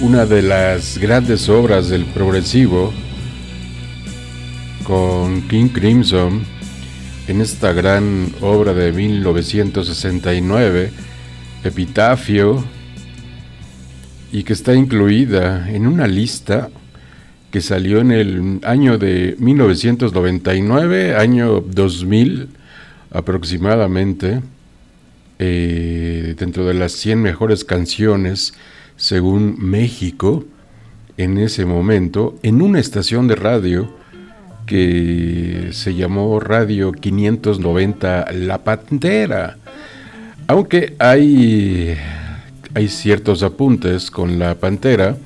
Una, de las grandes obras del progresivo con King Crimson en esta gran obra de 1969, Epitafio, y que está incluida en una lista que salió en el año de 1999, año 2000 aproximadamente, eh, dentro de las 100 mejores canciones según México en ese momento, en una estación de radio que se llamó Radio 590 La Pantera. Aunque hay, hay ciertos apuntes con La Pantera,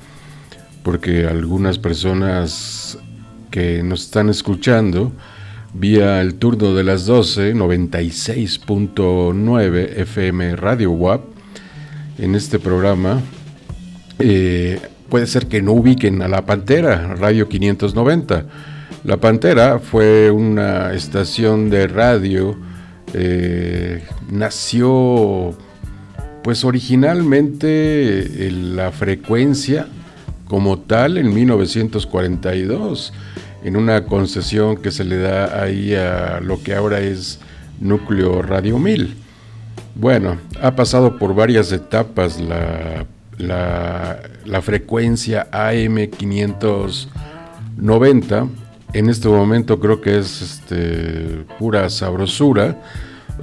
porque algunas personas que nos están escuchando vía el turno de las 12, 96.9 FM Radio WAP, en este programa, eh, puede ser que no ubiquen a La Pantera, Radio 590. La Pantera fue una estación de radio, eh, nació pues originalmente la frecuencia como tal en 1942, en una concesión que se le da ahí a lo que ahora es Núcleo Radio 1000. Bueno, ha pasado por varias etapas la, la, frecuencia AM 590. En este momento creo que es este, pura sabrosura,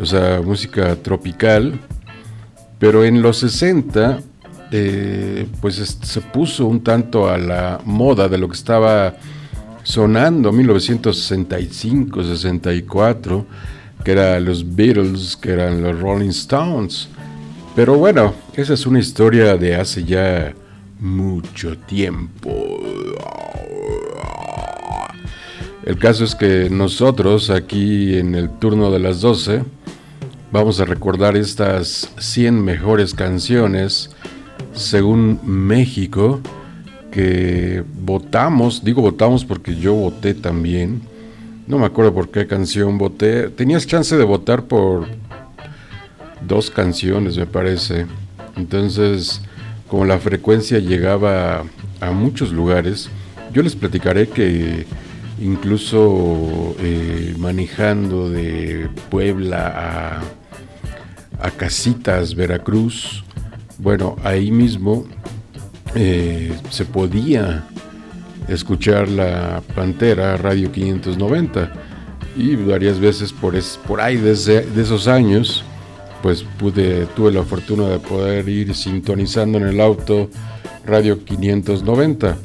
o sea, música tropical. Pero en los 60 eh, pues se puso un tanto a la moda de lo que estaba sonando 1965, 64, que eran los Beatles, que eran los Rolling Stones. Pero bueno, esa es una historia de hace ya mucho tiempo. El caso es que nosotros aquí en el turno de las 12 vamos a recordar estas 100 mejores canciones según México, que votamos, digo votamos porque yo voté también, no me acuerdo por qué canción voté, tenías chance de votar por dos canciones me parece, entonces como la frecuencia llegaba a, muchos lugares, yo les platicaré que incluso eh, manejando de Puebla a, a Casitas, Veracruz, bueno, ahí mismo eh, se podía escuchar la Pantera Radio 590 y varias veces por, por ahí desde de esos años pues pude tuve la fortuna de poder ir sintonizando en el auto Radio 590.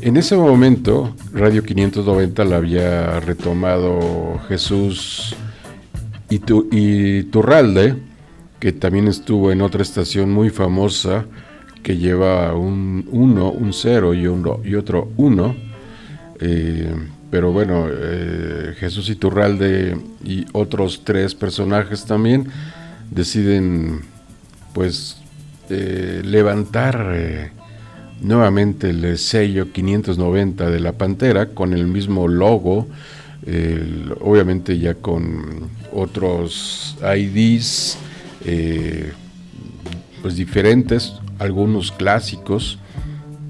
En ese momento Radio 590 la había retomado Jesús y, y Turralde que también estuvo en otra estación muy famosa que lleva un 1, un 0 y, y otro 1. Eh, pero bueno, eh, Jesús Iturralde y otros tres personajes también deciden pues eh, levantar nuevamente el sello 590 de la Pantera con el mismo logo, obviamente ya con otros IDs pues diferentes, algunos clásicos,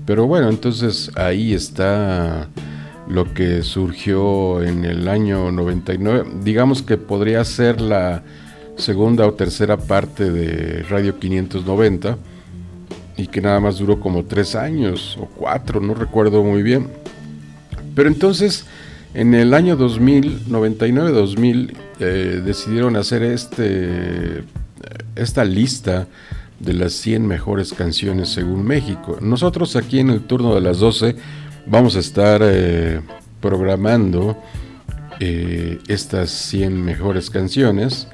pero bueno, entonces ahí está lo que surgió en el año 99, digamos que podría ser la segunda o tercera parte de Radio 590 y que nada más duró como tres años o cuatro, no recuerdo muy bien. Pero entonces, en el año 2000, 99-2000, eh, decidieron hacer este esta lista de las 100 mejores canciones según México. Nosotros aquí en el turno de las 12 vamos a estar eh, programando eh, estas 100 mejores canciones.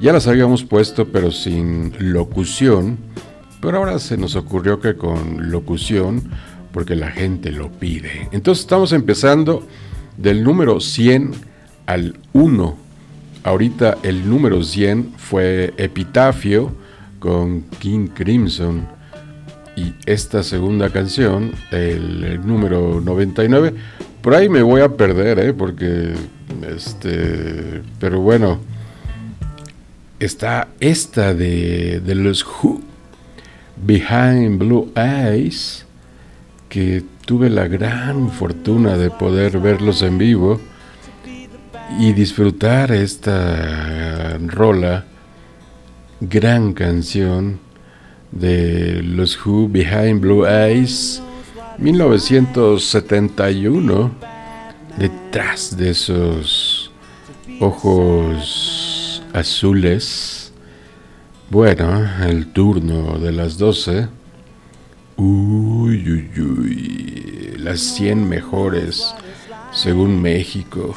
Ya las habíamos puesto pero sin locución, pero ahora se nos ocurrió que con locución, porque la gente lo pide. Entonces estamos empezando del número 100 al 1 Ahorita el número 100 fue Epitafio con King Crimson. Y esta segunda canción, el, número 99, por ahí me voy a perder, ¿eh? porque, este, pero bueno, está esta de, de los Who, Behind Blue Eyes, que tuve la gran fortuna de poder verlos en vivo y disfrutar esta rola, gran canción de los Who Behind Blue Eyes, 1971, detrás de esos ojos azules. Bueno, el turno de las 12. Uy, uy, uy. Las 100 mejores según México.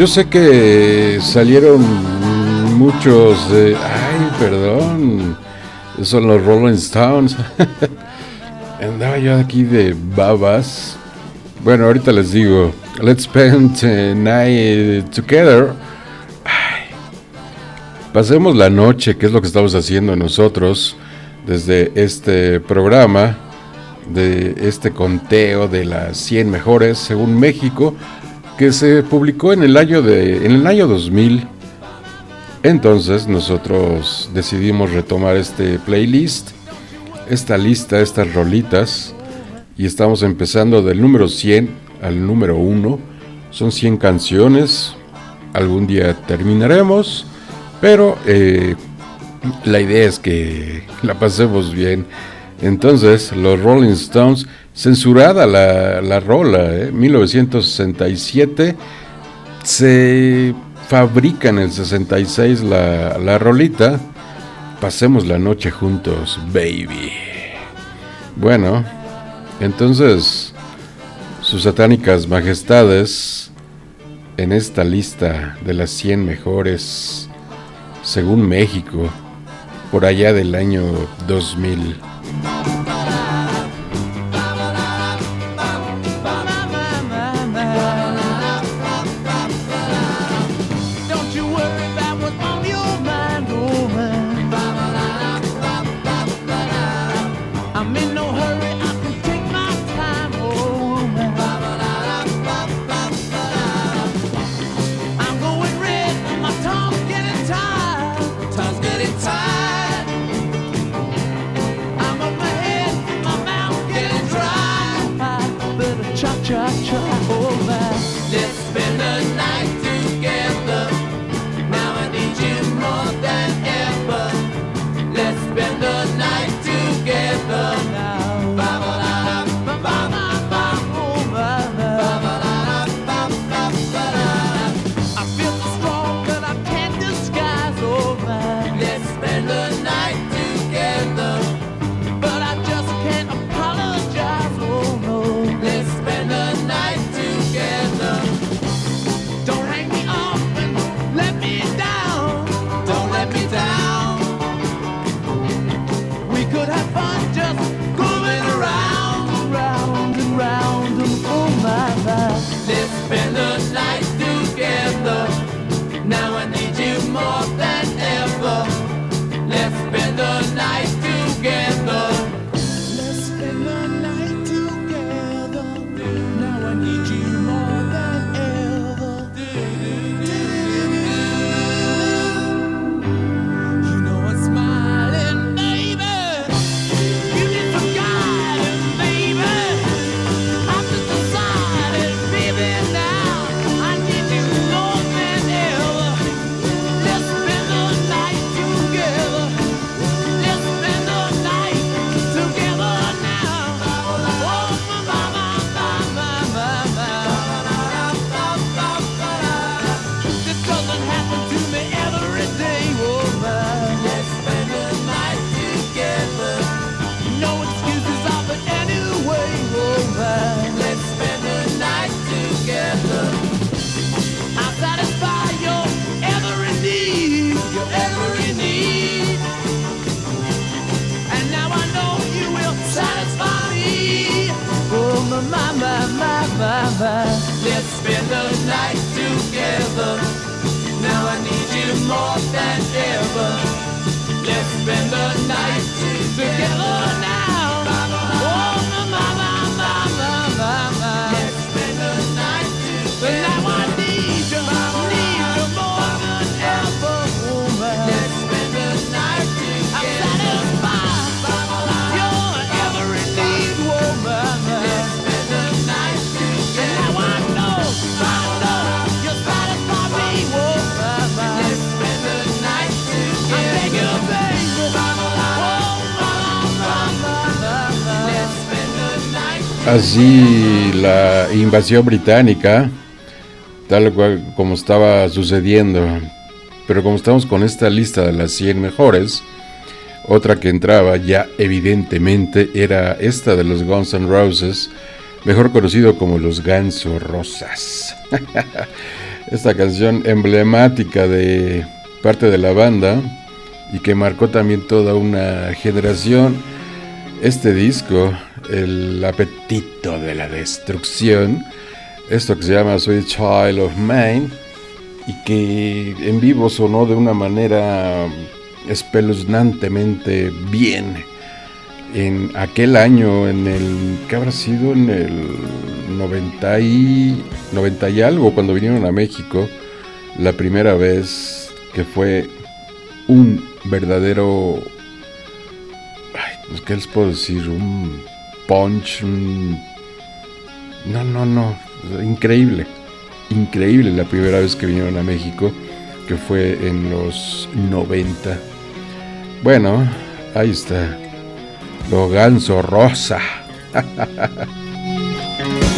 Yo sé que salieron muchos de. Ay, perdón. Son los Rolling Stones. Andaba yo aquí de babas. Bueno, ahorita les digo. Let's spend the night together. Pasemos la noche, que es lo que estamos haciendo nosotros desde este programa, de este conteo de las 100 mejores según México, que se publicó en el año, de, en el año 2000. Entonces nosotros decidimos retomar este playlist, esta lista, estas rolitas, y estamos empezando del número 100 al número 1. Son 100 canciones, algún día terminaremos, pero eh, la idea es que la pasemos bien Entonces, los Rolling Stones, censurada la, la rola, 1967, ¿eh? se fabrica en el 66 la, la rolita. Pasemos la noche juntos, baby. Bueno, entonces, sus satánicas majestades en esta lista de las 100 mejores, según México, por allá del año 2000. Invasión británica, tal cual como estaba sucediendo. Pero como estamos con esta lista de las 100 mejores, otra que entraba ya evidentemente era esta de los Guns N' Roses, mejor conocido como los Ganso Rosas. esta canción emblemática de parte de la banda y que marcó también toda una generación. Este disco el apetito de la destrucción, esto que se llama Sweet Child of Mine, y que en vivo sonó de una manera espeluznantemente bien. En aquel año, en el, ¿qué habrá sido? En el 90 y, 90 y algo, cuando vinieron a México, la primera vez que fue un verdadero, pues, ¿qué les puedo decir? Un punch. No, no, no. Increíble. Increíble la primera vez que vinieron a México, que fue en los 90. Bueno, ahí está. Lo ganso rosa.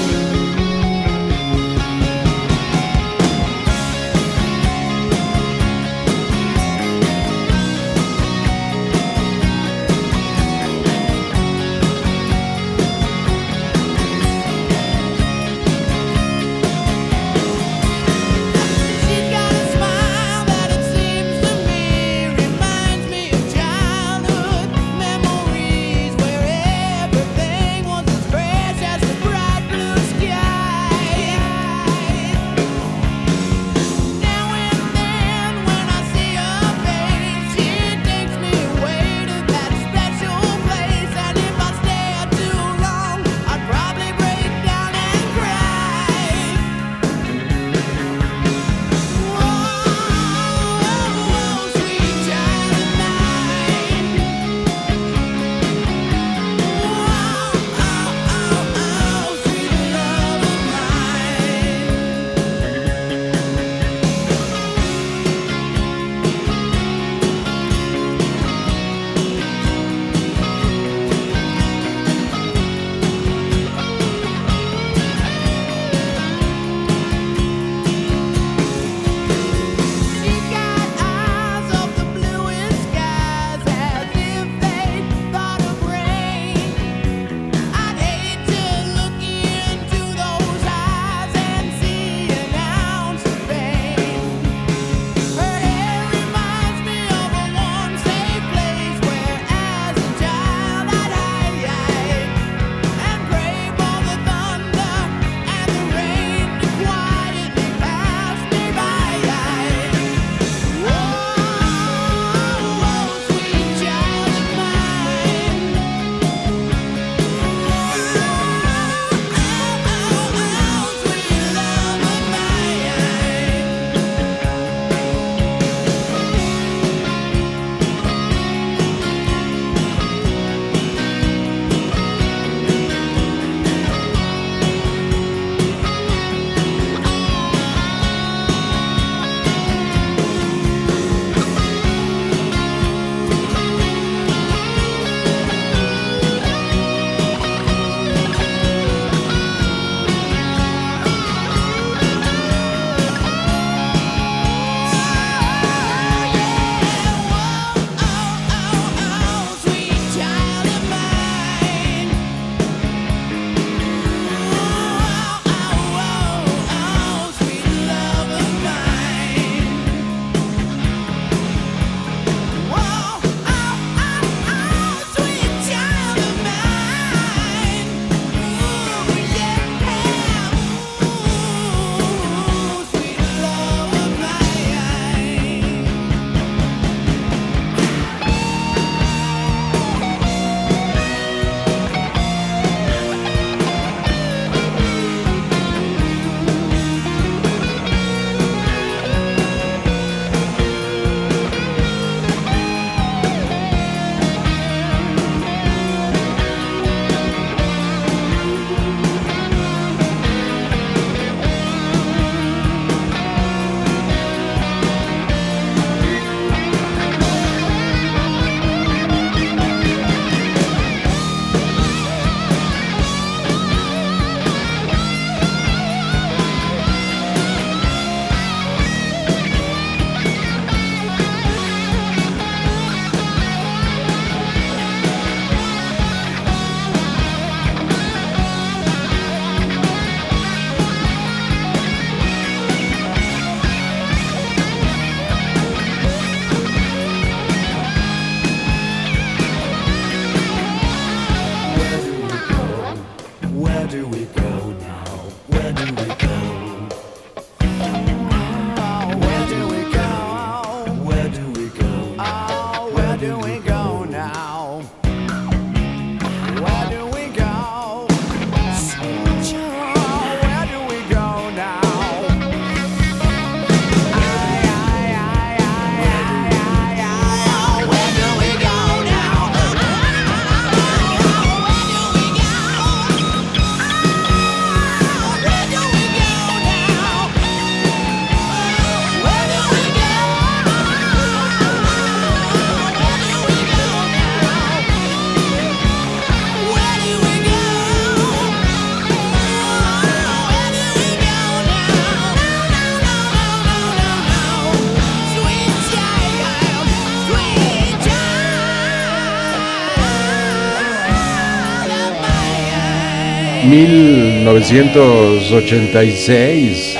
1986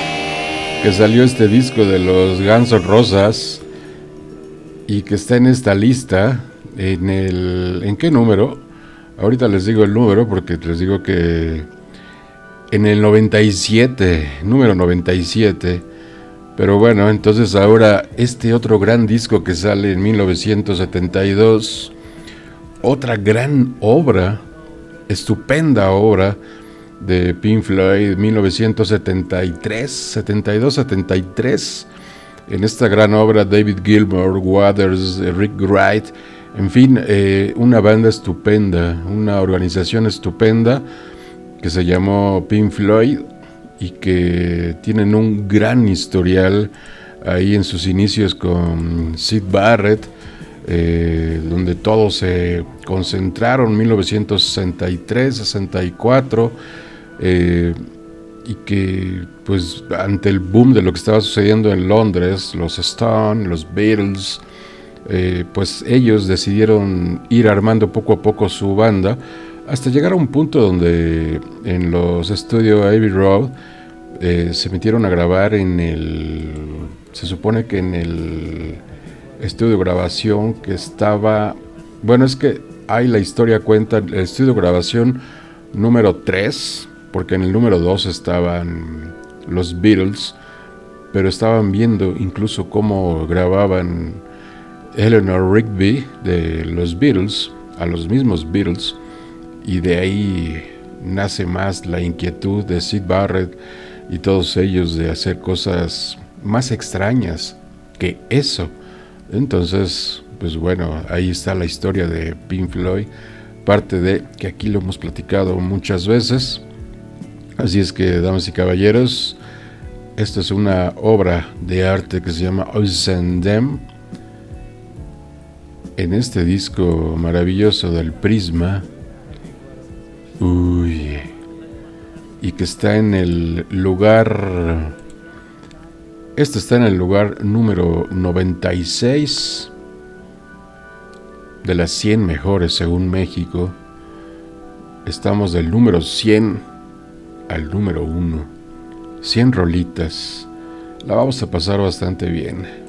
que salió este disco de los Guns Rosas y que está en esta lista en el ¿en qué número? Ahorita les digo el número porque les digo que en el 97, número 97. Pero bueno, entonces ahora este otro gran disco que sale en 1972, otra gran obra, estupenda obra de Pink Floyd 1973, 72, 73. En esta gran obra David Gilmour, Waters, Rick Wright, en fin, eh, una banda estupenda, una organización estupenda que se llamó Pink Floyd y que tienen un gran historial ahí en sus inicios con Sid Barrett, eh, donde todos se concentraron 1963, 64 eh, y que pues ante el boom de lo que estaba sucediendo en Londres, los Stones, los Beatles, eh, pues ellos decidieron ir armando poco a poco su banda hasta llegar a un punto donde en los estudios Abbey Road eh, se metieron a grabar en el, se supone que en el estudio de grabación que estaba, bueno es que hay la historia cuenta, el estudio de grabación número 3, porque en el número 2 estaban los Beatles, pero estaban viendo incluso cómo grababan Eleanor Rigby de los Beatles, a los mismos Beatles, y de ahí nace más la inquietud de Sid Barrett y todos ellos de hacer cosas más extrañas que eso. Entonces, pues bueno, ahí está la historia de Pink Floyd, parte de que aquí lo hemos platicado muchas veces. Así es que, damas y caballeros, esta es una obra de arte que se llama Dem En este disco maravilloso del Prisma, uy, y que está en el lugar, este está en el lugar número 96 de las 100 mejores según México. Estamos del número 100 al número uno. 100 rolitas. La vamos a pasar bastante bien.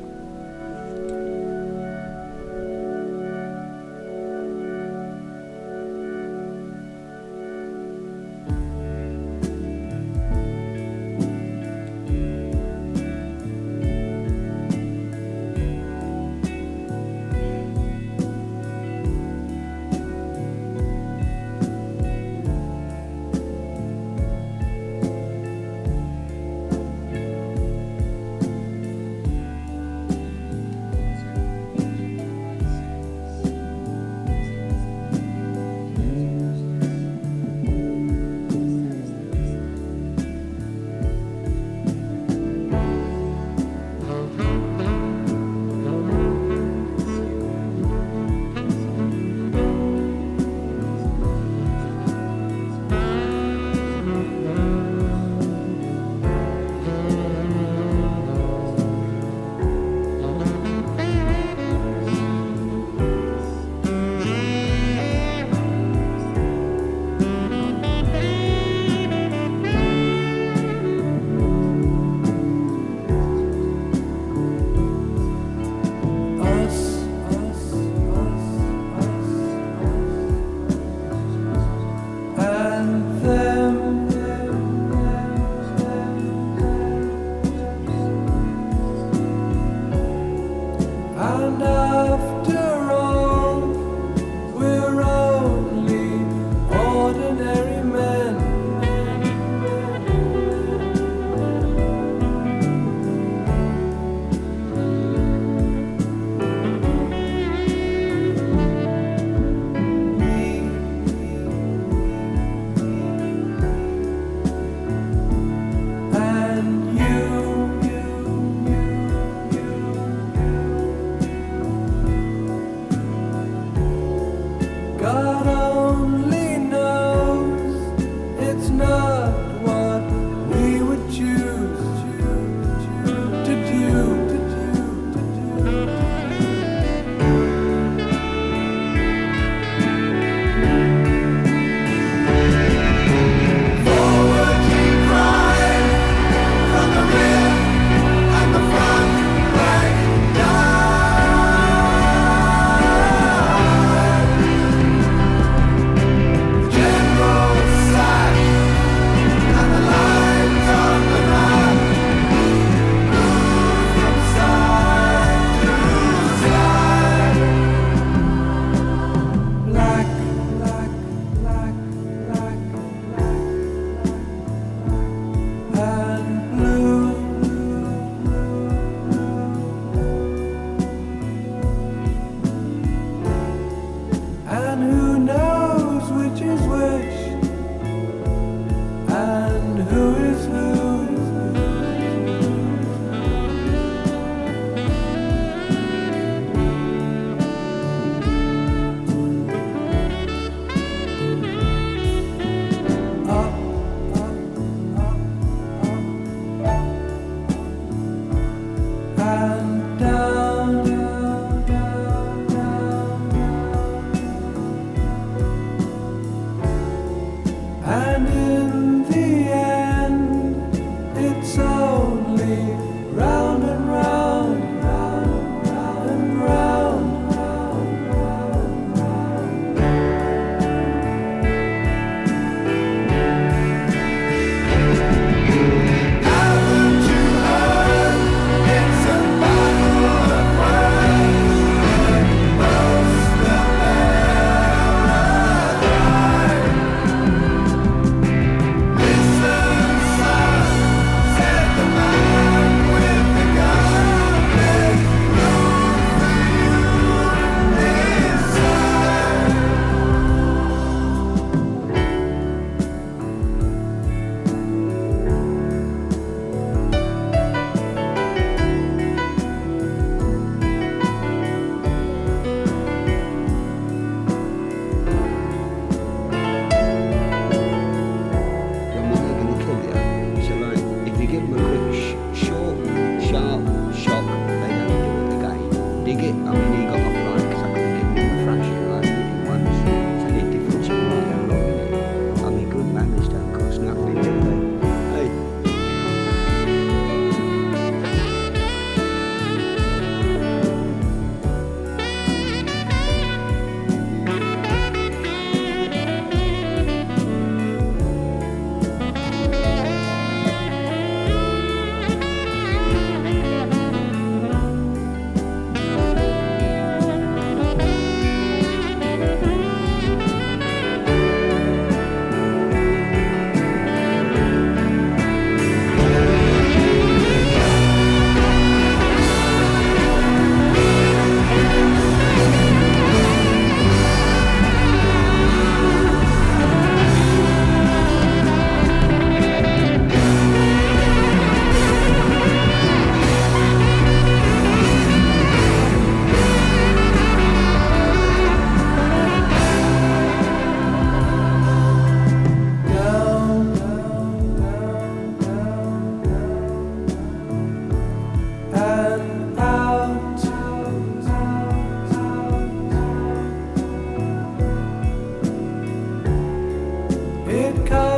Come.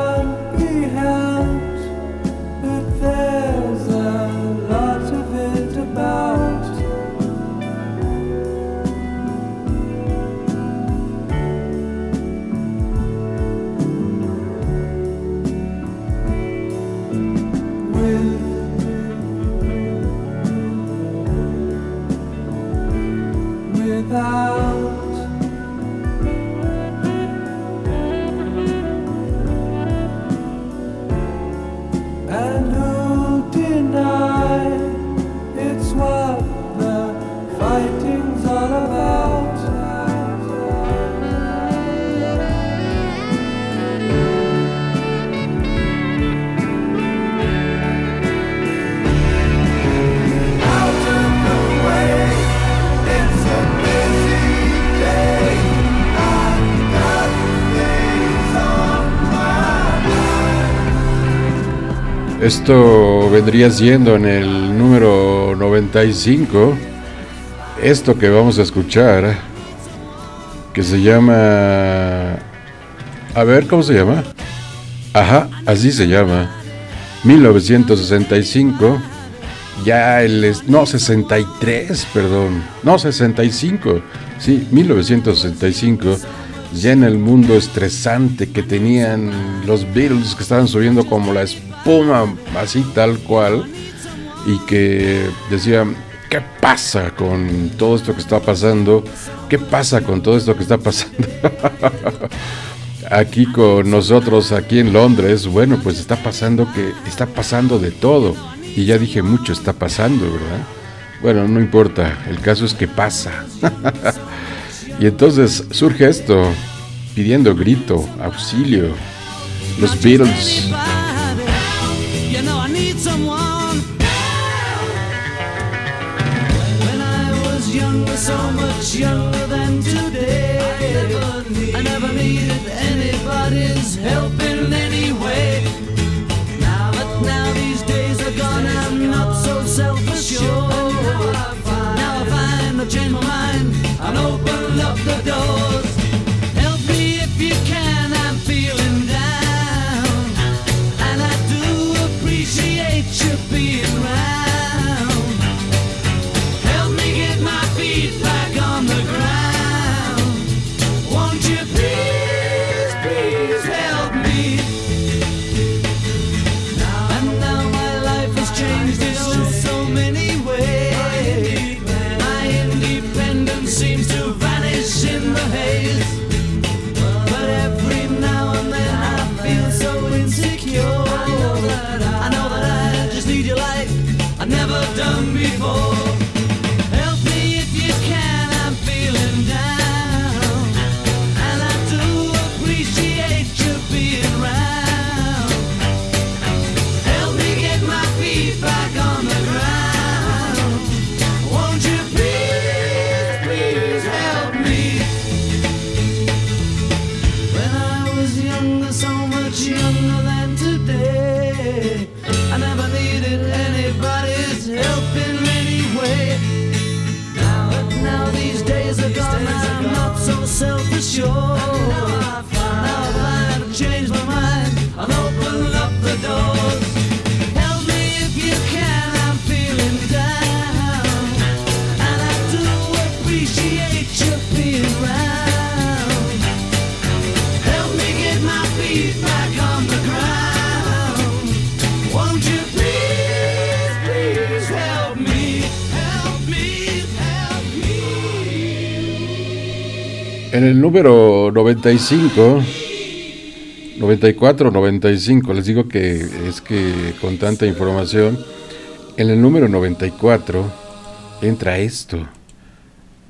Esto vendría siendo en el número 95. Esto que vamos a escuchar, que se llama... A ver, ¿cómo se llama? Ajá, así se llama. 1965. Ya el... No, 63, perdón. No, 65. Sí, 1965 ya en el mundo estresante que tenían los Beatles que estaban subiendo como la espuma, así tal cual, y que decían, ¿qué pasa con todo esto que está pasando? ¿Qué pasa con todo esto que está pasando? aquí con nosotros, aquí en Londres, bueno, pues está pasando que está pasando de todo. Y ya dije mucho está pasando, ¿verdad? Bueno, no importa, el caso es que pasa. Y entonces surge esto, pidiendo grito, auxilio. Los Beatles. So much younger than change my mind, I'll open up the doors. En el número 95. 94, 95, les digo que es que con tanta información, en el número 94 entra esto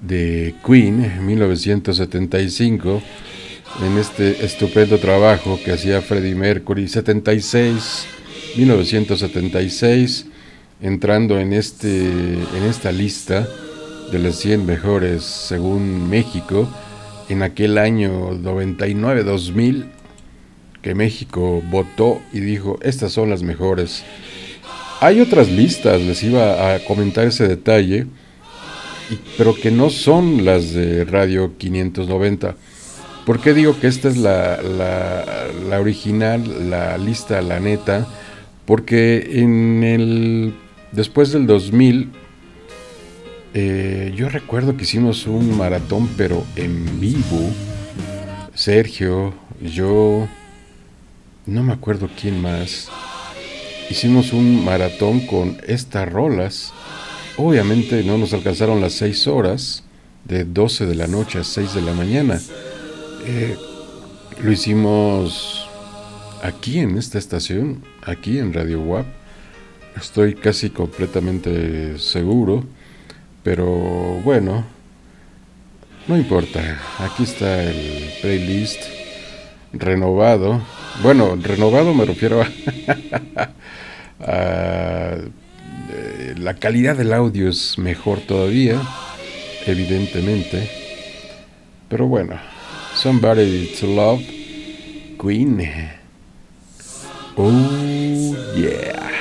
de Queen, 1975, en este estupendo trabajo que hacía Freddie Mercury, 76, 1976, entrando en, este, en esta lista de las 100 mejores según México, en aquel año 99-2000 que México votó y dijo, estas son las mejores. Hay otras listas, les iba a comentar ese detalle, pero que no son las de Radio 590. ¿Por qué digo que esta es la, la original, la lista, la neta? Porque en el, después del 2000 eh, yo recuerdo que hicimos un maratón, pero en vivo. Sergio, yo, no me acuerdo quién más. Hicimos un maratón con estas rolas. Obviamente no nos alcanzaron las 6 horas, de 12 de la noche a 6 de la mañana. Eh, lo hicimos aquí en esta estación, aquí en Radio WAP. Estoy casi completamente seguro pero bueno, no importa. Aquí está el playlist renovado. Bueno, renovado me refiero a, eh, la calidad del audio es mejor todavía, evidentemente. Pero bueno, Somebody to Love, Queen. Oh yeah.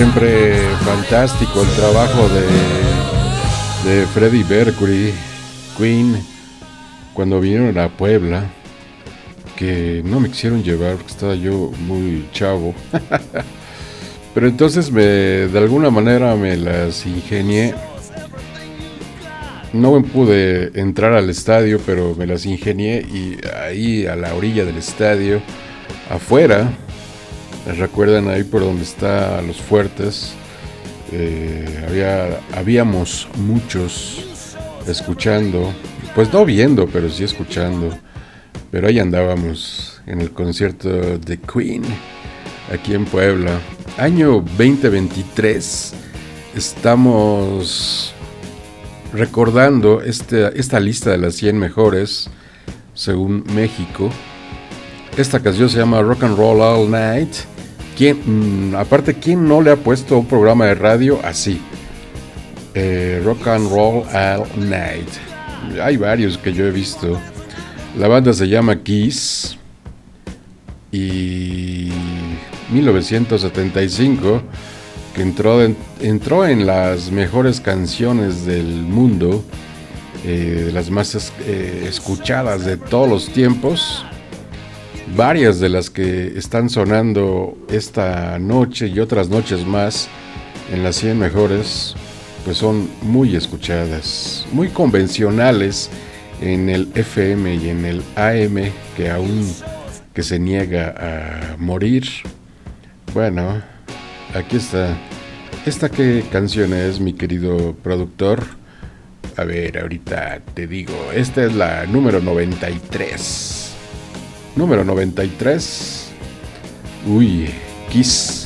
Siempre fantástico el trabajo de, de Freddie Mercury, Queen, cuando vinieron a Puebla, que no me quisieron llevar porque estaba yo muy chavo. Pero entonces me, de alguna manera me las ingenié. No pude entrar al estadio, pero me las ingenié y ahí a la orilla del estadio, afuera, recuerdan ahí por donde está los fuertes, eh, había, habíamos muchos escuchando, pues no viendo, pero sí escuchando. Pero ahí andábamos en el concierto de Queen, aquí en Puebla año 2023 estamos recordando este, esta lista de las 100 mejores según México. Esta canción se llama Rock and Roll All Night. ¿Quién, mm, aparte, ¿quién no le ha puesto un programa de radio así? Eh, rock and Roll All Night. Hay varios que yo he visto. La banda se llama Kiss. Y 1975, que entró en, entró en las mejores canciones del mundo, eh, las más eh, escuchadas de todos los tiempos. Varias de las que están sonando esta noche y otras noches más en las 100 mejores, pues son muy escuchadas, muy convencionales en el FM y en el AM, que aún que se niega a morir. Bueno, aquí está. ¿Esta qué canción es, mi querido productor? A ver, ahorita te digo. Esta es la número 93. Número 93. Uy, Kiss.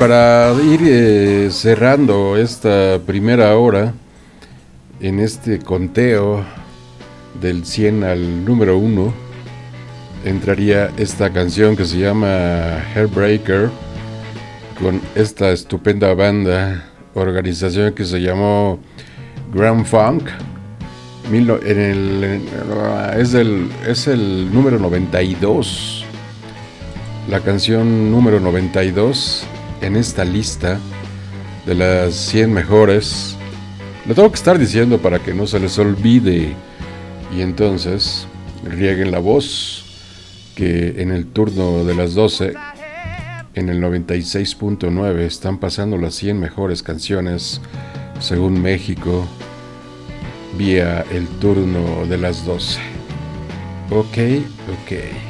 Para ir eh, cerrando esta primera hora en este conteo del 100 al número 1, entraría esta canción que se llama Hairbreaker con esta estupenda banda, organización que se llamó Grand Funk. es, el, es el número 92. La canción número 92 en esta lista de las 100 mejores. Lo tengo que estar diciendo para que no se les olvide Y entonces rieguen la voz que en el turno de las 12 en el 96.9 están pasando las 100 mejores canciones según México vía el turno de las 12. Ok, ok.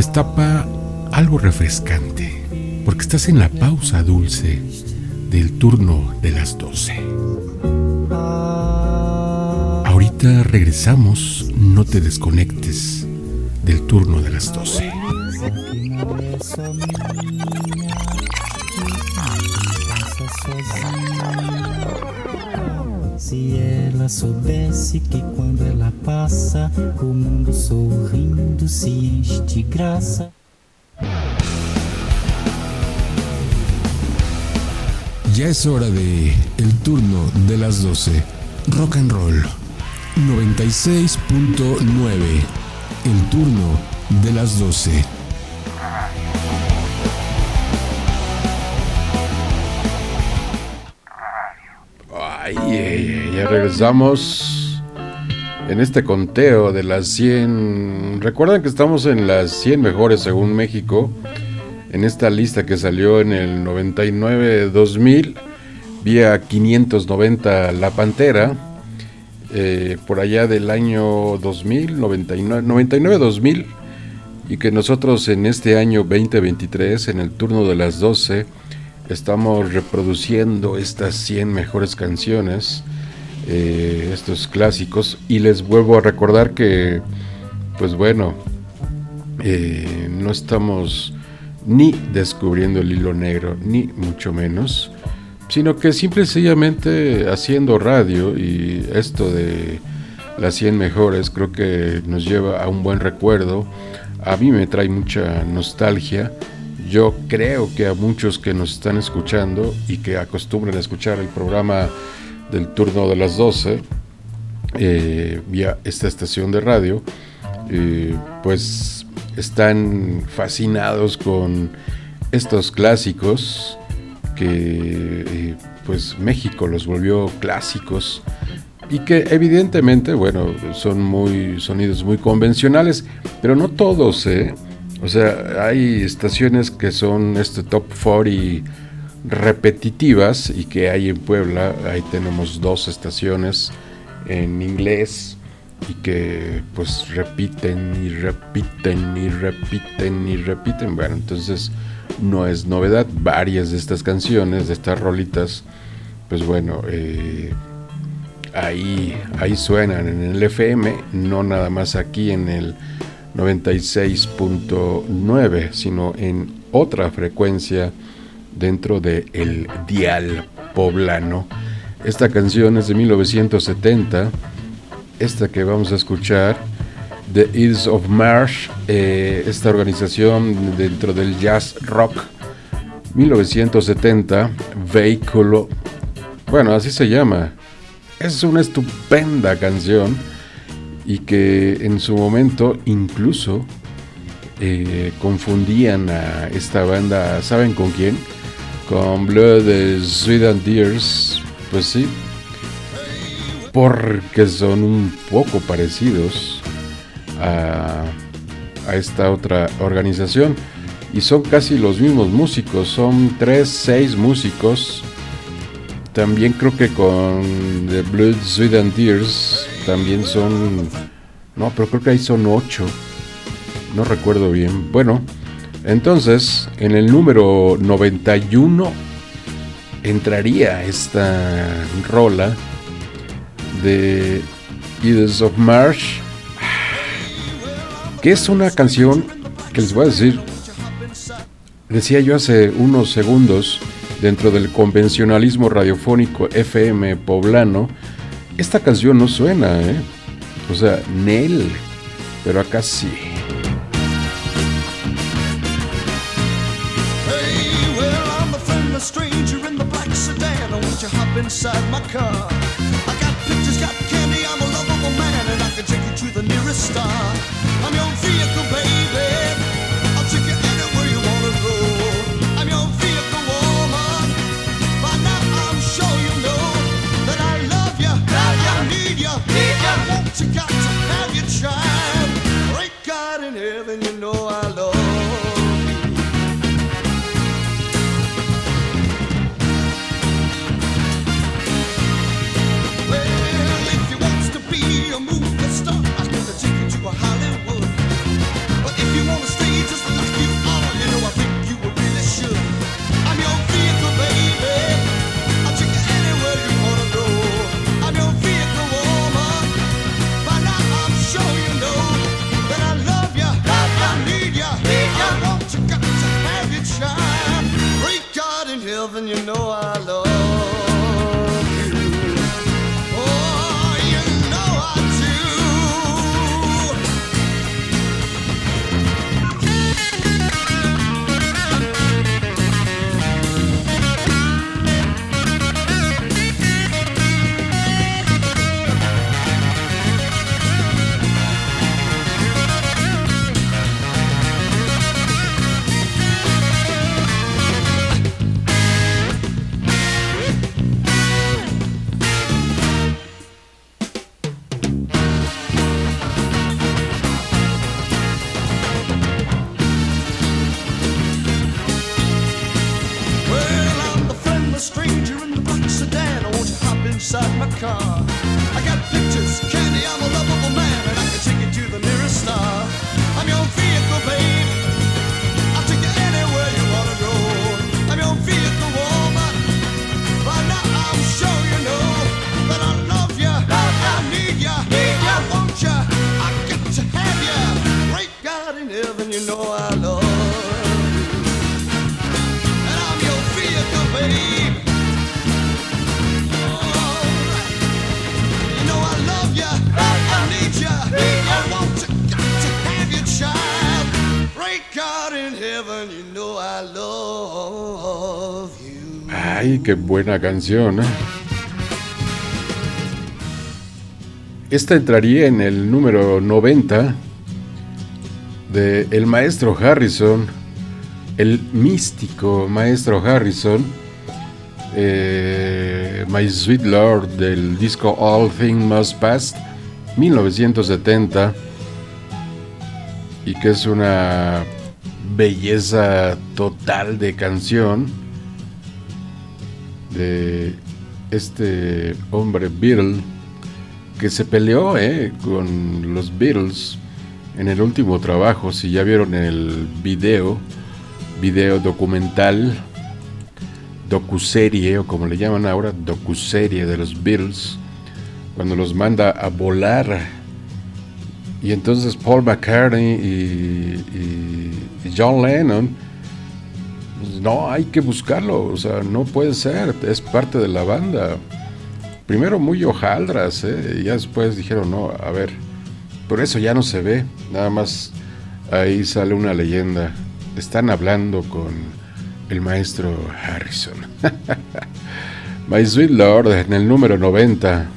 Destapa algo refrescante, porque estás en la pausa dulce del turno de las 12. Ahorita regresamos, no te desconectes del turno de las 12. Se ela soubesse que quando ela passa, o mundo sorrindo se enche de graça. Ya es hora de el turno de las 12. Rock and Roll 96.9. El turno de las 12. Ay, ya regresamos en este conteo de las 100. Recuerden que estamos en las 100 mejores según México en esta lista que salió en el 99-2000, vía 590 La Pantera, eh, por allá del año 2000, 99-2000, y que nosotros en este año 2023, en el turno de las 12, estamos reproduciendo estas 100 mejores canciones, eh, estos clásicos, y les vuelvo a recordar que, pues bueno, eh, no estamos ni descubriendo el hilo negro, ni mucho menos, sino que simple y sencillamente haciendo radio y esto de las 100 mejores creo que nos lleva a un buen recuerdo. A mí me trae mucha nostalgia. Yo creo que a muchos que nos están escuchando y que acostumbran a escuchar el programa del turno de las 12 eh, vía esta estación de radio, eh, pues están fascinados con estos clásicos que eh, pues México los volvió clásicos y que evidentemente, bueno, son muy sonidos muy convencionales, pero no todos. O sea, hay estaciones que son este top 40 repetitivas y que hay en Puebla, ahí tenemos dos estaciones en inglés y que pues repiten y repiten y repiten y repiten. Bueno, entonces no es novedad. Varias de estas canciones, de estas rolitas, pues bueno, eh, ahí, ahí suenan en el FM, no nada más aquí en el 96.9, sino en otra frecuencia dentro del el dial poblano. Esta canción es de 1970 esta que vamos a escuchar, The Ears of Marsh, eh, esta organización dentro del jazz rock 1970, Vehículo, bueno, así se llama. Es una estupenda canción y que en su momento incluso eh, confundían a esta banda, ¿saben con quién? Con Blood, Sweet and Tears, pues sí, porque son un poco parecidos a, esta otra organización y son casi los mismos músicos, son tres, seis músicos. También creo que con The Blood, Sweet and Tears también son, no, pero creo que ahí son ocho, no recuerdo bien. Bueno, entonces en el número 91 entraría esta rola de Edith of Marsh, que es una canción que les voy a decir, decía yo hace unos segundos, dentro del convencionalismo radiofónico FM poblano, esta canción no suena, ¿eh? O sea, Nel, pero acá sí. Inside my car. Qué buena canción. ¿eh? Esta entraría en el número 90 de el maestro Harrison, el místico maestro Harrison, eh, My Sweet Lord del disco All Things Must Pass, 1970, y que es una belleza total de canción de este hombre Beatle que se peleó eh, con los Beatles en el último trabajo. Si ya vieron el video, video documental, docuserie o como le llaman ahora, docuserie de los Beatles, cuando los manda a volar. Y entonces Paul McCartney y, John Lennon no, hay que buscarlo, o sea, no puede ser, es parte de la banda. Primero muy hojaldras, ¿eh? y ya después dijeron, no, a ver, por eso ya no se ve, nada más ahí sale una leyenda. Están hablando con el maestro Harrison. My Sweet Lord en el número 90.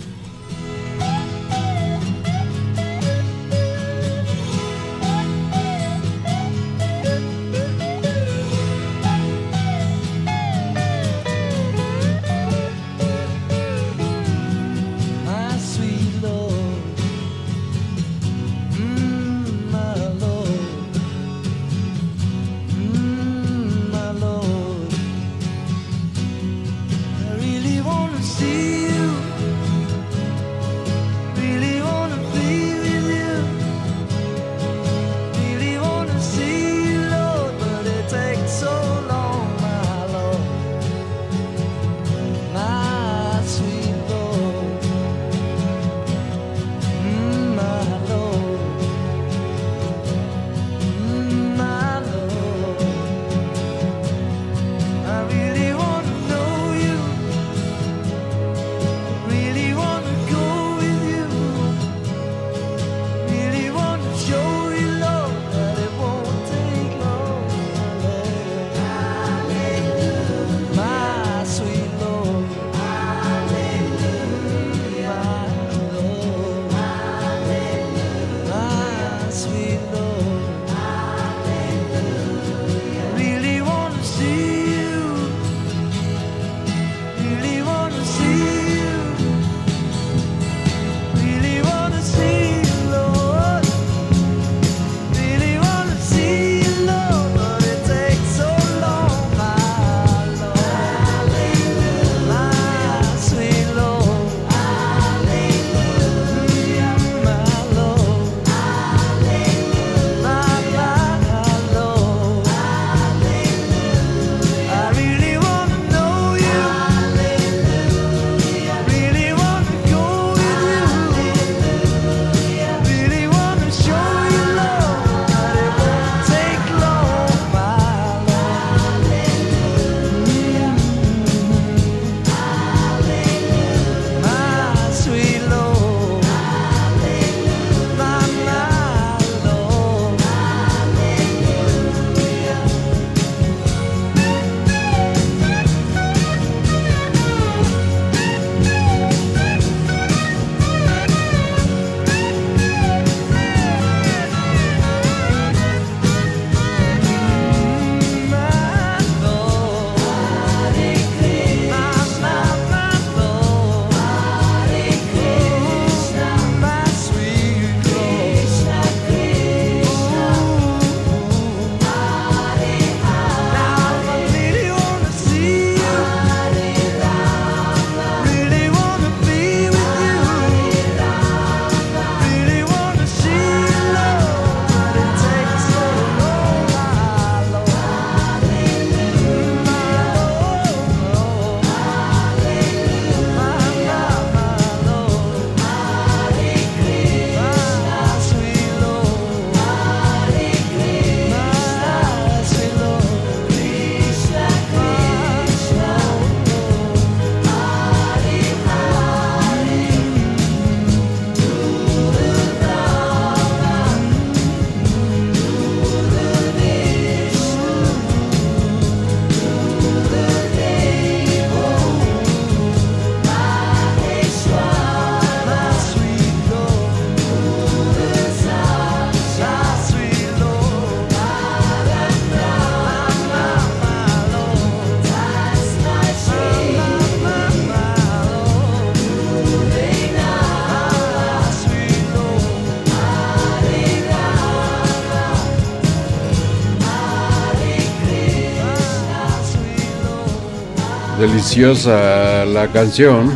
Deliciosa la canción.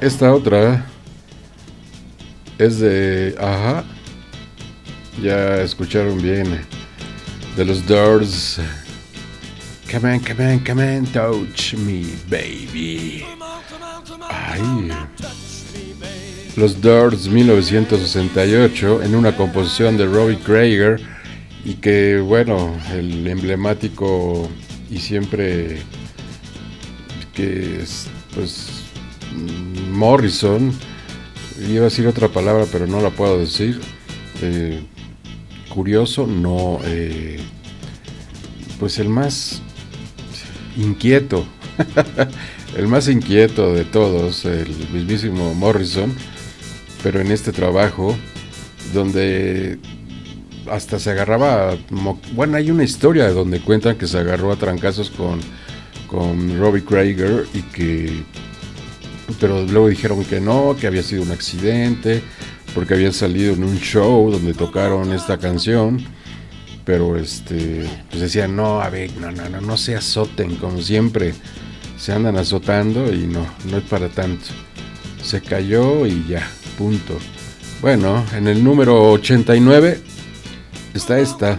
Esta otra es de... Ajá. Ya escucharon bien. De los Doors. Come on, come on, come on, touch me, baby. Los Doors 1968 en una composición de Robbie Krieger y que bueno, el emblemático y siempre que es pues Morrison, iba a decir otra palabra pero no la puedo decir, eh, curioso, no, eh, pues el más inquieto, el más inquieto de todos, el mismísimo Morrison, pero en este trabajo donde hasta se agarraba, bueno, hay una historia donde cuentan que se agarró a trancazos con, con Robbie Krieger y que, pero luego dijeron que no, que había sido un accidente, porque habían salido en un show donde tocaron esta canción, pero este, pues decían, no, a ver, no, no, no, no se azoten, como siempre, se andan azotando y no, no es para tanto. Se cayó y ya, punto. Bueno, en el número 89 está esta.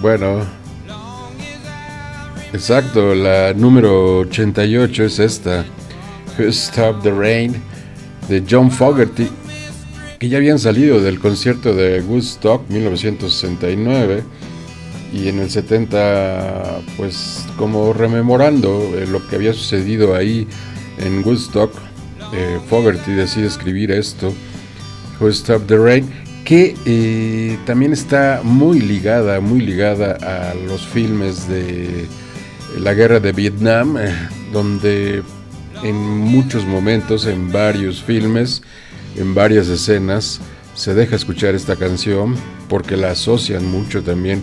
Bueno. Exacto, la número 88 es esta. Who Stop the Rain de John Fogerty, que ya habían salido del concierto de Woodstock 1969 y en el 70 pues como rememorando eh, lo que había sucedido ahí en Woodstock eh, Fogerty decide escribir esto, Who Stop the Rain, que eh, también está muy ligada, muy ligada a los filmes de la guerra de Vietnam, eh, donde en muchos momentos, en varios filmes, en varias escenas, se deja escuchar esta canción porque la asocian mucho también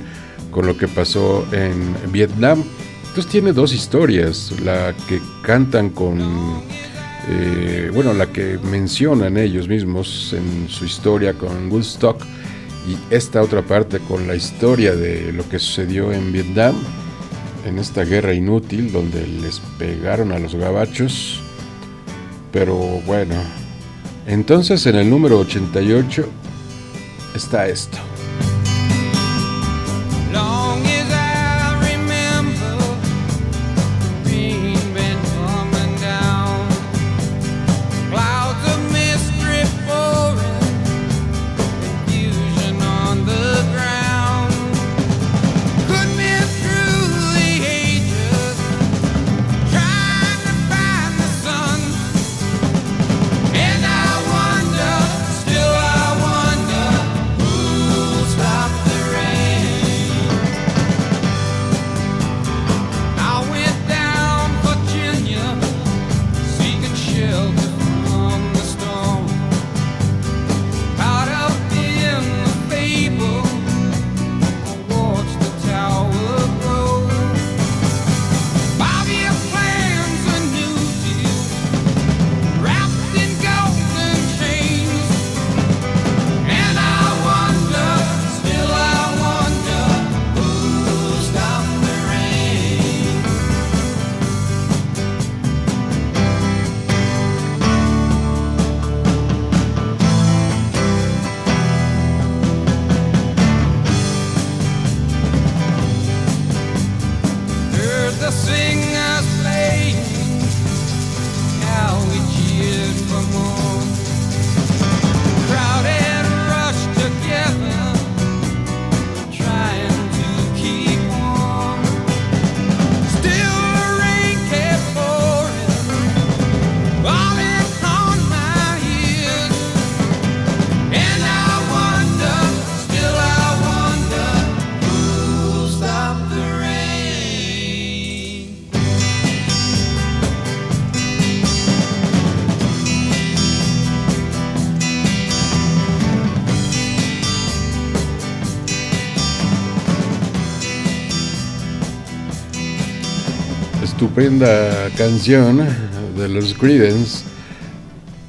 con lo que pasó en Vietnam. Entonces tiene dos historias, la que cantan con, eh, bueno, la que mencionan ellos mismos en su historia con Woodstock y esta otra parte con la historia de lo que sucedió en Vietnam, en esta guerra inútil donde les pegaron a los gabachos. Pero bueno, entonces en el número 88 está esto. Canción de los Creedence.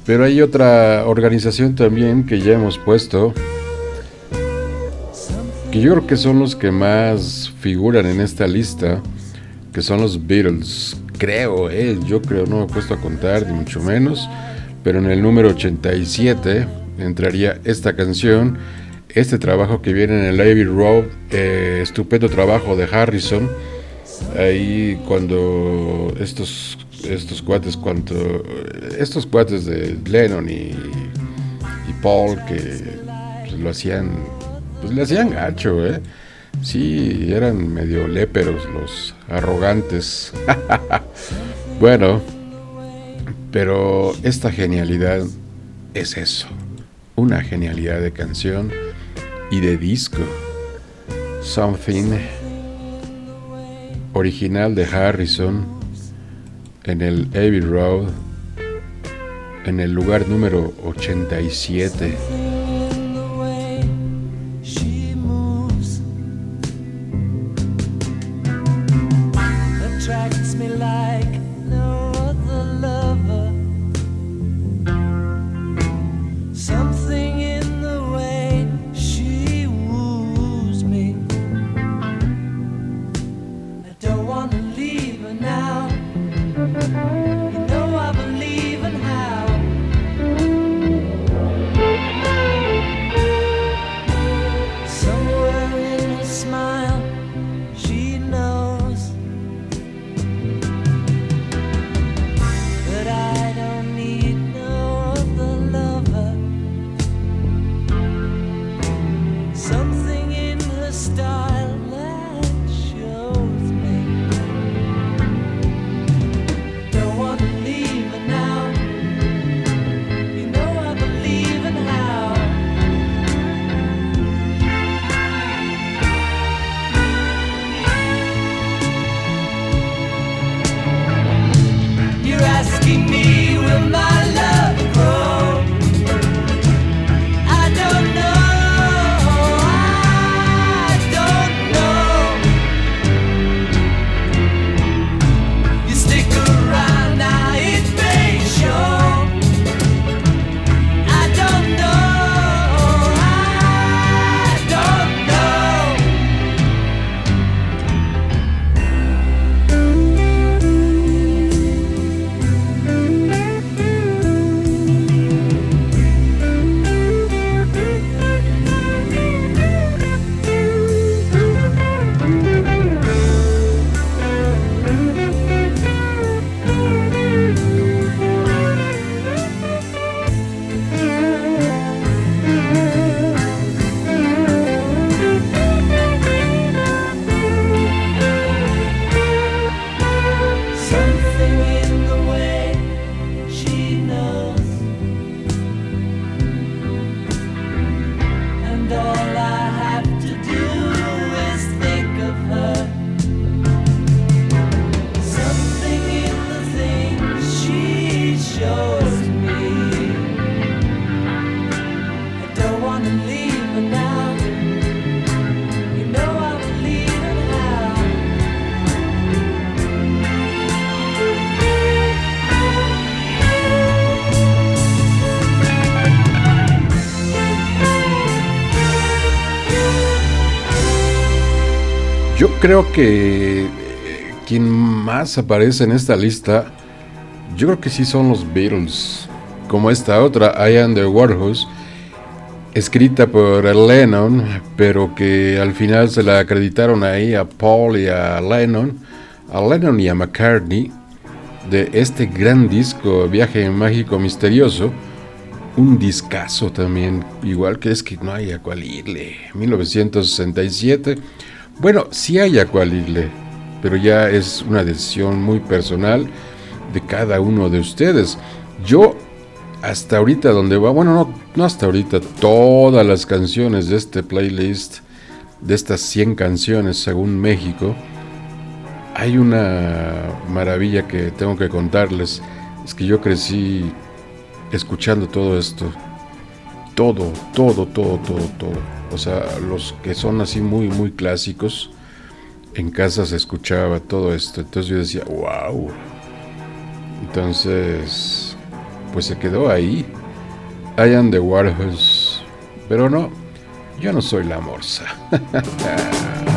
Pero hay otra organización también que ya hemos puesto. Que yo creo que son los que más figuran en esta lista. Que son los Beatles. Creo, eh, yo creo, no me he puesto a contar, ni mucho menos. Pero en el número 87 entraría esta canción. Este trabajo que viene en el Abbey Road. Eh, estupendo trabajo de Harrison ahí cuando estos estos cuates cuando estos cuates de Lennon y, Paul que pues, lo hacían pues le hacían gacho eh sí eran medio léperos los arrogantes. Bueno pero esta genialidad es eso una genialidad de canción y de disco. Something original de Harrison en el Abbey Road en el lugar número 87. Creo que eh, quien más aparece en esta lista, yo creo que sí son los Beatles. Como esta otra, I Am the Warhorse, escrita por Lennon, pero que al final se la acreditaron ahí a Paul y a Lennon, a Lennon y a McCartney, de este gran disco, Viaje Mágico Misterioso, un discazo también, igual que es que no hay a cuál irle, 1967. Bueno, sí hay a irle, pero ya es una decisión muy personal de cada uno de ustedes. Yo hasta ahorita donde va, bueno, no, no hasta ahorita, todas las canciones de este playlist, de estas 100 canciones según México, hay una maravilla que tengo que contarles. Es que yo crecí escuchando todo esto. Todo, todo, todo, todo, todo. O sea, los que son así muy, muy clásicos, en casa se escuchaba todo esto. Entonces yo decía, wow. Entonces, pues se quedó ahí. I am the Warhorse. Pero no, yo no soy la morsa.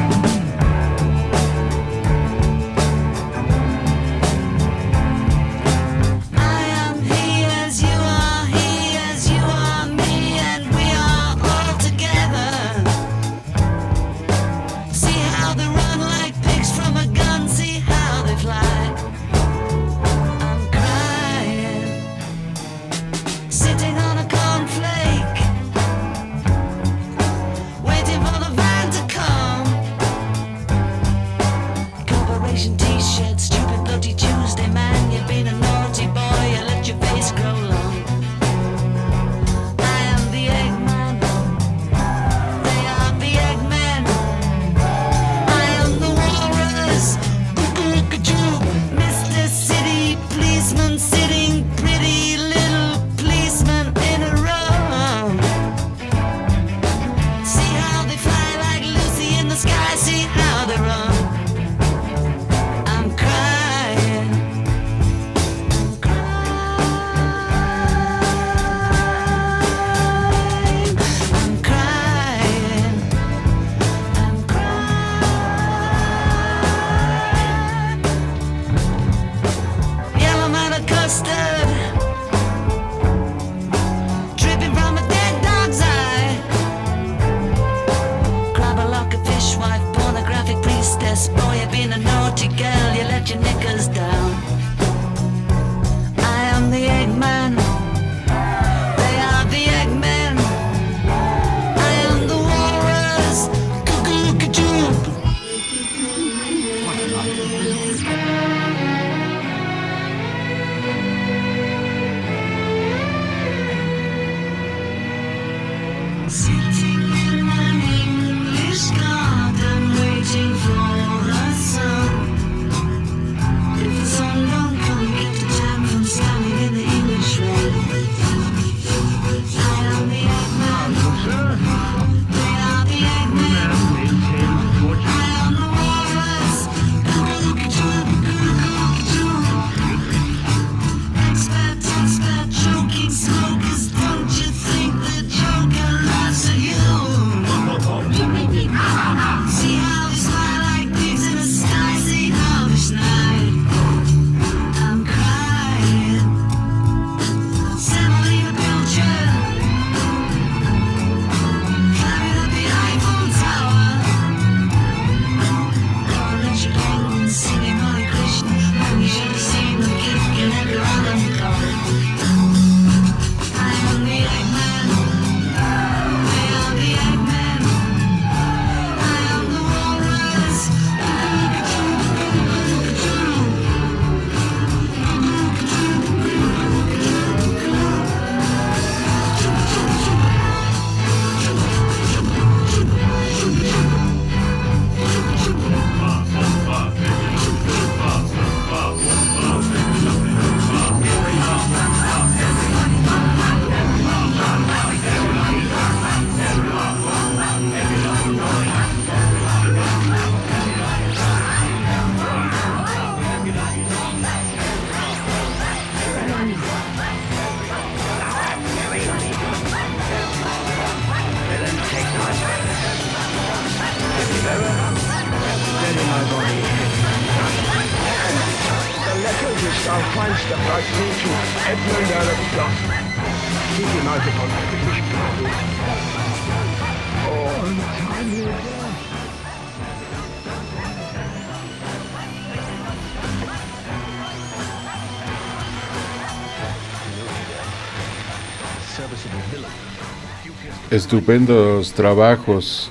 Estupendos trabajos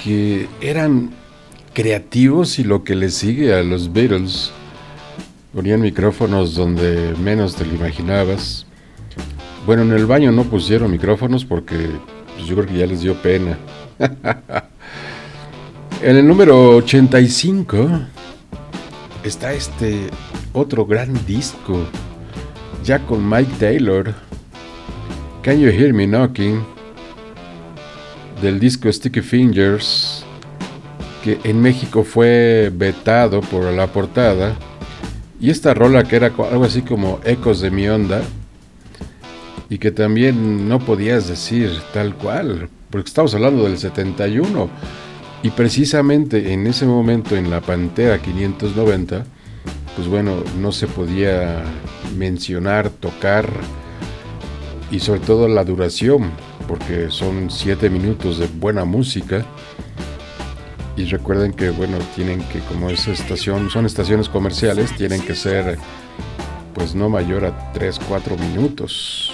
que eran creativos y lo que le sigue a los Beatles. Ponían micrófonos donde menos te lo imaginabas. Bueno, en el baño no pusieron micrófonos porque pues, yo creo que ya les dio pena. en el número 85 está este otro gran disco, ya con Mike Taylor. Can You Hear Me Knocking? Del disco Sticky Fingers, que en México fue vetado por la portada. Y esta rola que era algo así como Ecos de mi onda, y que también no podías decir tal cual, porque estamos hablando del 71. Y precisamente en ese momento en la Pantera 590, pues bueno, no se podía mencionar, tocar y sobre todo la duración, porque son 7 minutos de buena música. Y recuerden que, bueno, tienen que, como es estación, son estaciones comerciales, tienen que ser, pues no mayor a 3, 4 minutos.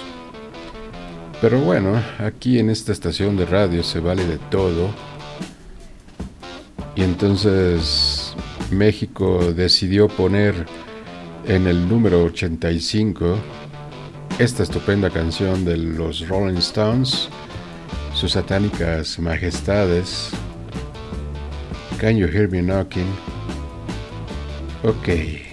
Pero bueno, aquí en esta estación de radio se vale de todo. Y entonces México decidió poner en el número 85 esta estupenda canción de los Rolling Stones, sus satánicas majestades. Can you hear me knocking? Ok.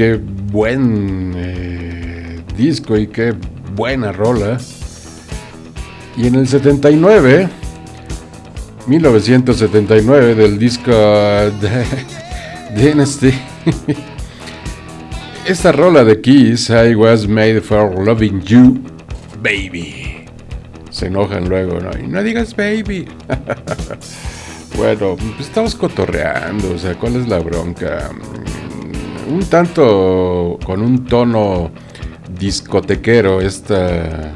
Qué buen eh, disco y qué buena rola. Y en el 79, 1979, del disco de Dynasty, esta rola de Kiss, I was made for loving you, baby. Se enojan luego, ¿no? Y no digas baby. bueno, pues estamos cotorreando, o sea, ¿cuál es la bronca? Un tanto con un tono discotequero esta,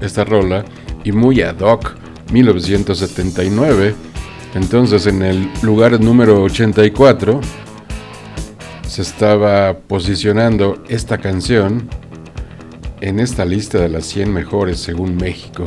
esta rola y muy ad hoc, 1979. Entonces en el lugar número 84 se estaba posicionando esta canción en esta lista de las 100 mejores según México.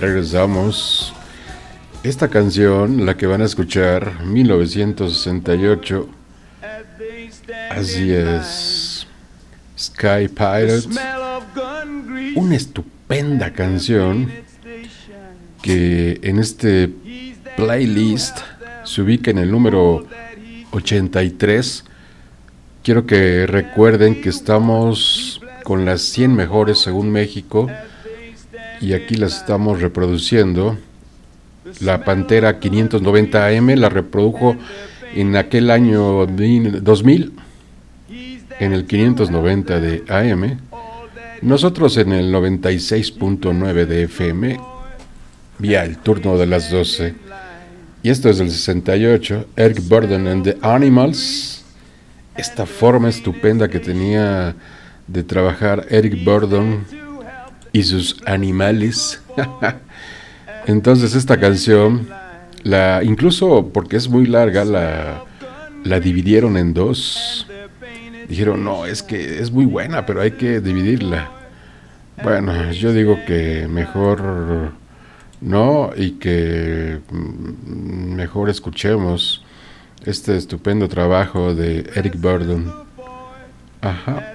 Regresamos. Esta canción, la que van a escuchar, 1968, así es, Sky Pilot, una estupenda canción que en este playlist se ubica en el número 83. Quiero que recuerden que estamos con las 100 mejores según México y aquí las estamos reproduciendo. La Pantera 590 AM la reprodujo en aquel año 2000 en el 590 de AM. Nosotros en el 96.9 de FM vía el turno de las 12. Y esto es del 68, Eric Burden and the Animals. Esta forma estupenda que tenía de trabajar Eric Burden y sus animales. Entonces esta canción, la incluso porque es muy larga, la, la dividieron en dos. Dijeron, no, es que es muy buena, pero hay que dividirla. Bueno, yo digo que mejor no y que mm, mejor escuchemos este estupendo trabajo de Eric Burden. Ajá.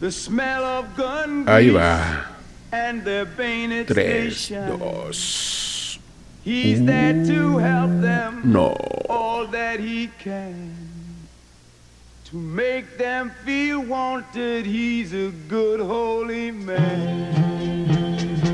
The smell of gun Ahí va. and bayonet Tres, dos. He's there to help them mm, No. all that he can. To make them feel wanted, he's a good holy man.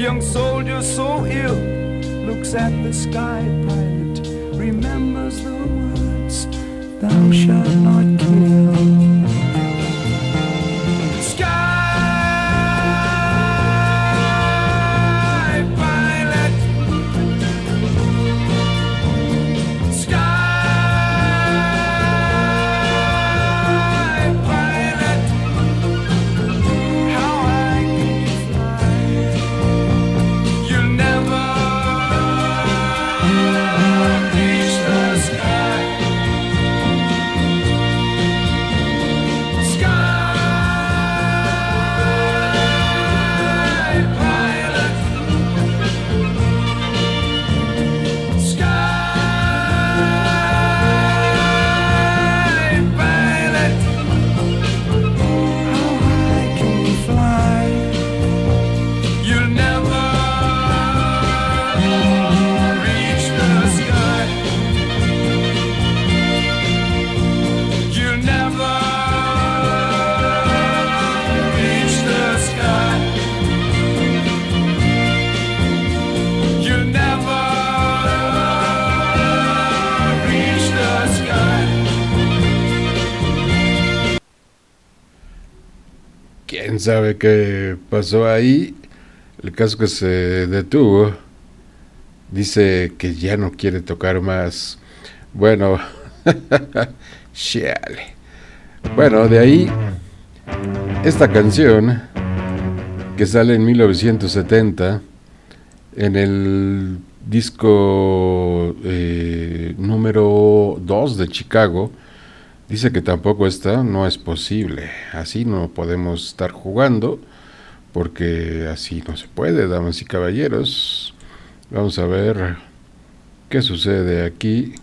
Young soldier so ill looks at the sky pilot, remembers ¿Quién sabe qué pasó ahí? El caso que se detuvo. Dice que ya no quiere tocar más. Bueno, chale. Bueno, de ahí, esta canción que sale en 1970 en el disco eh, número 2 de Chicago, dice que tampoco esta no es posible. Así no podemos estar jugando, porque así no se puede, damas y caballeros. Vamos a ver qué sucede aquí.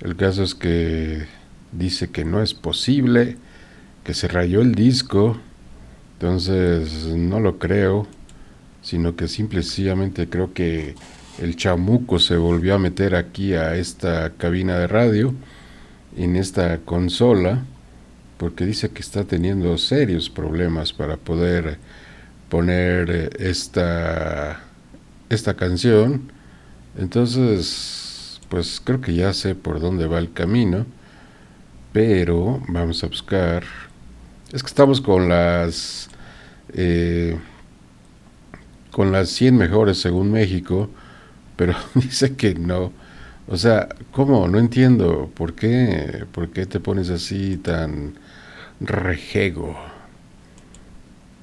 El caso es que dice que no es posible, que se rayó el disco. Entonces no lo creo, sino que simple y sencillamente creo que el chamuco se volvió a meter aquí a esta cabina de radio, en esta consola, porque dice que está teniendo serios problemas para poder poner eh, esta, esta canción. Entonces, pues creo que ya sé por dónde va el camino, pero vamos a buscar. Es que estamos con las eh, con las 100 mejores según México, pero dice que no. O sea, ¿cómo? No entiendo. ¿Por qué? ¿Por qué te pones así tan rejego?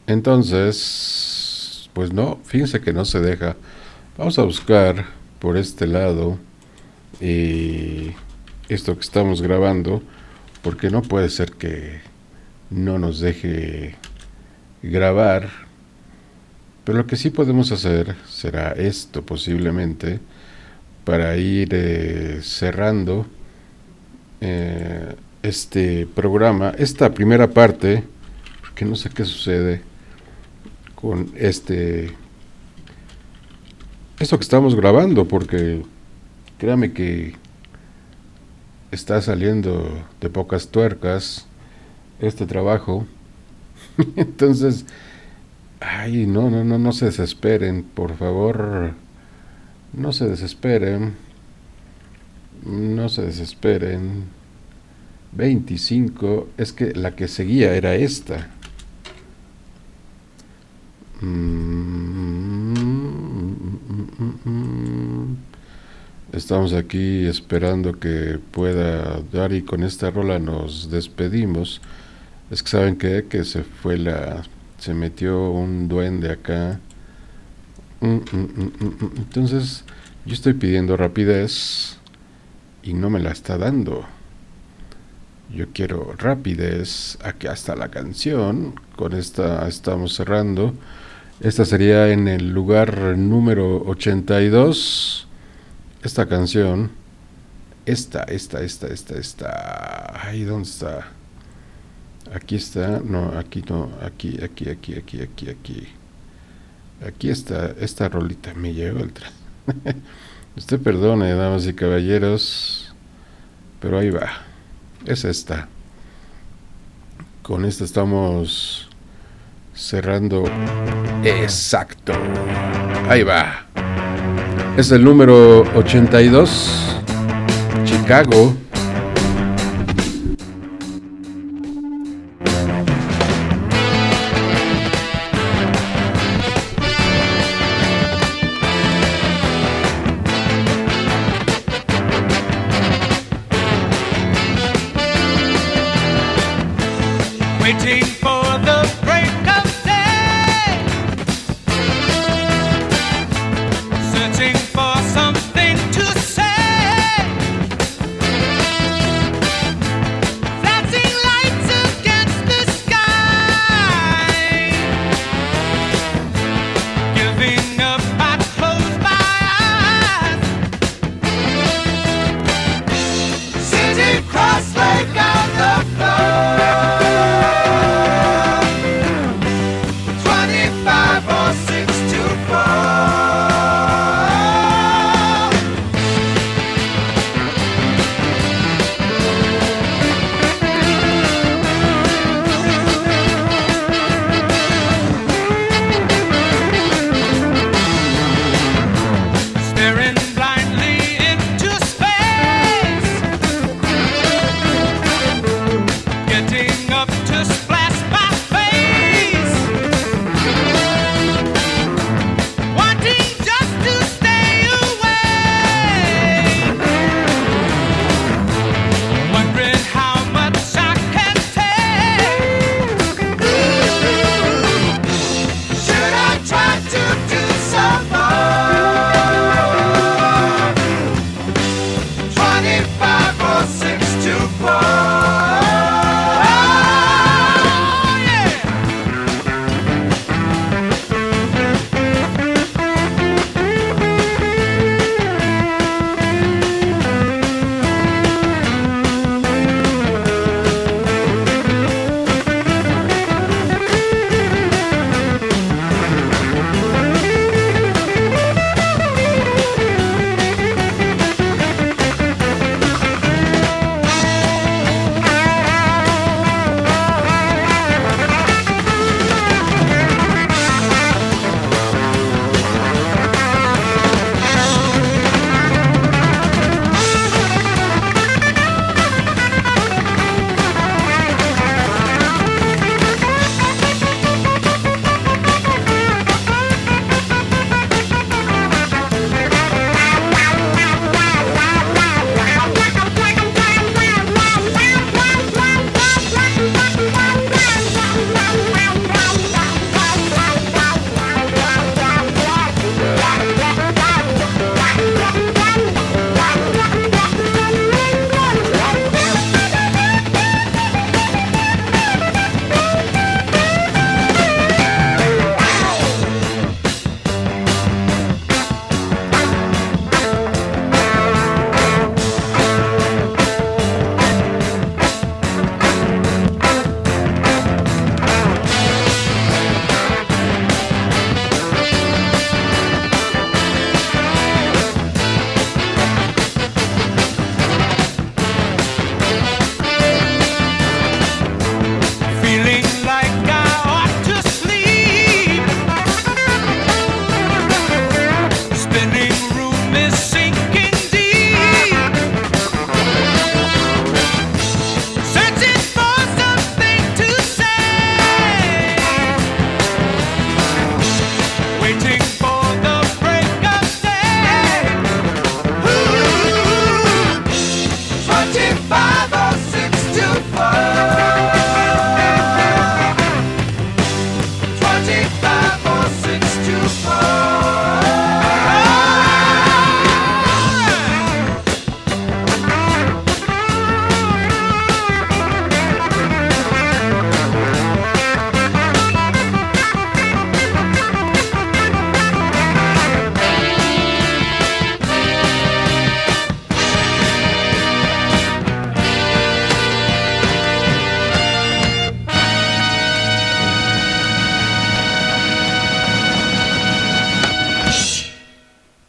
Entonces, pues no, fíjense que no se deja. Vamos a buscar por este lado eh, esto que estamos grabando, porque no puede ser que no nos deje grabar. Pero lo que sí podemos hacer será esto posiblemente para ir eh, cerrando eh, este programa, esta primera parte, que no sé qué sucede con este esto que estamos grabando, porque créame que está saliendo de pocas tuercas este trabajo. Entonces, ay, no, no, no, no se desesperen, por favor, no se desesperen, no se desesperen. 25, es que la que seguía era esta. Mm, Estamos aquí esperando que pueda dar y con esta rola nos despedimos. Es que saben que que se fue la se metió un duende acá. Mm, mm, mm. Entonces, yo estoy pidiendo rapidez y no me la está dando. Yo quiero rapidez. Aquí está la canción. Con esta estamos cerrando Esta sería en el lugar número 82. Esta canción. Esta, esta, esta, esta, esta. Ay, ¿dónde está? Aquí está. No, aquí no. Aquí, aquí, aquí, aquí, aquí, aquí. Aquí está. Esta rolita me llegó el tren. Usted perdone, damas y caballeros. Pero ahí va. Es esta. Con esta estamos cerrando. Exacto. Ahí va. Es el número 82. Chicago.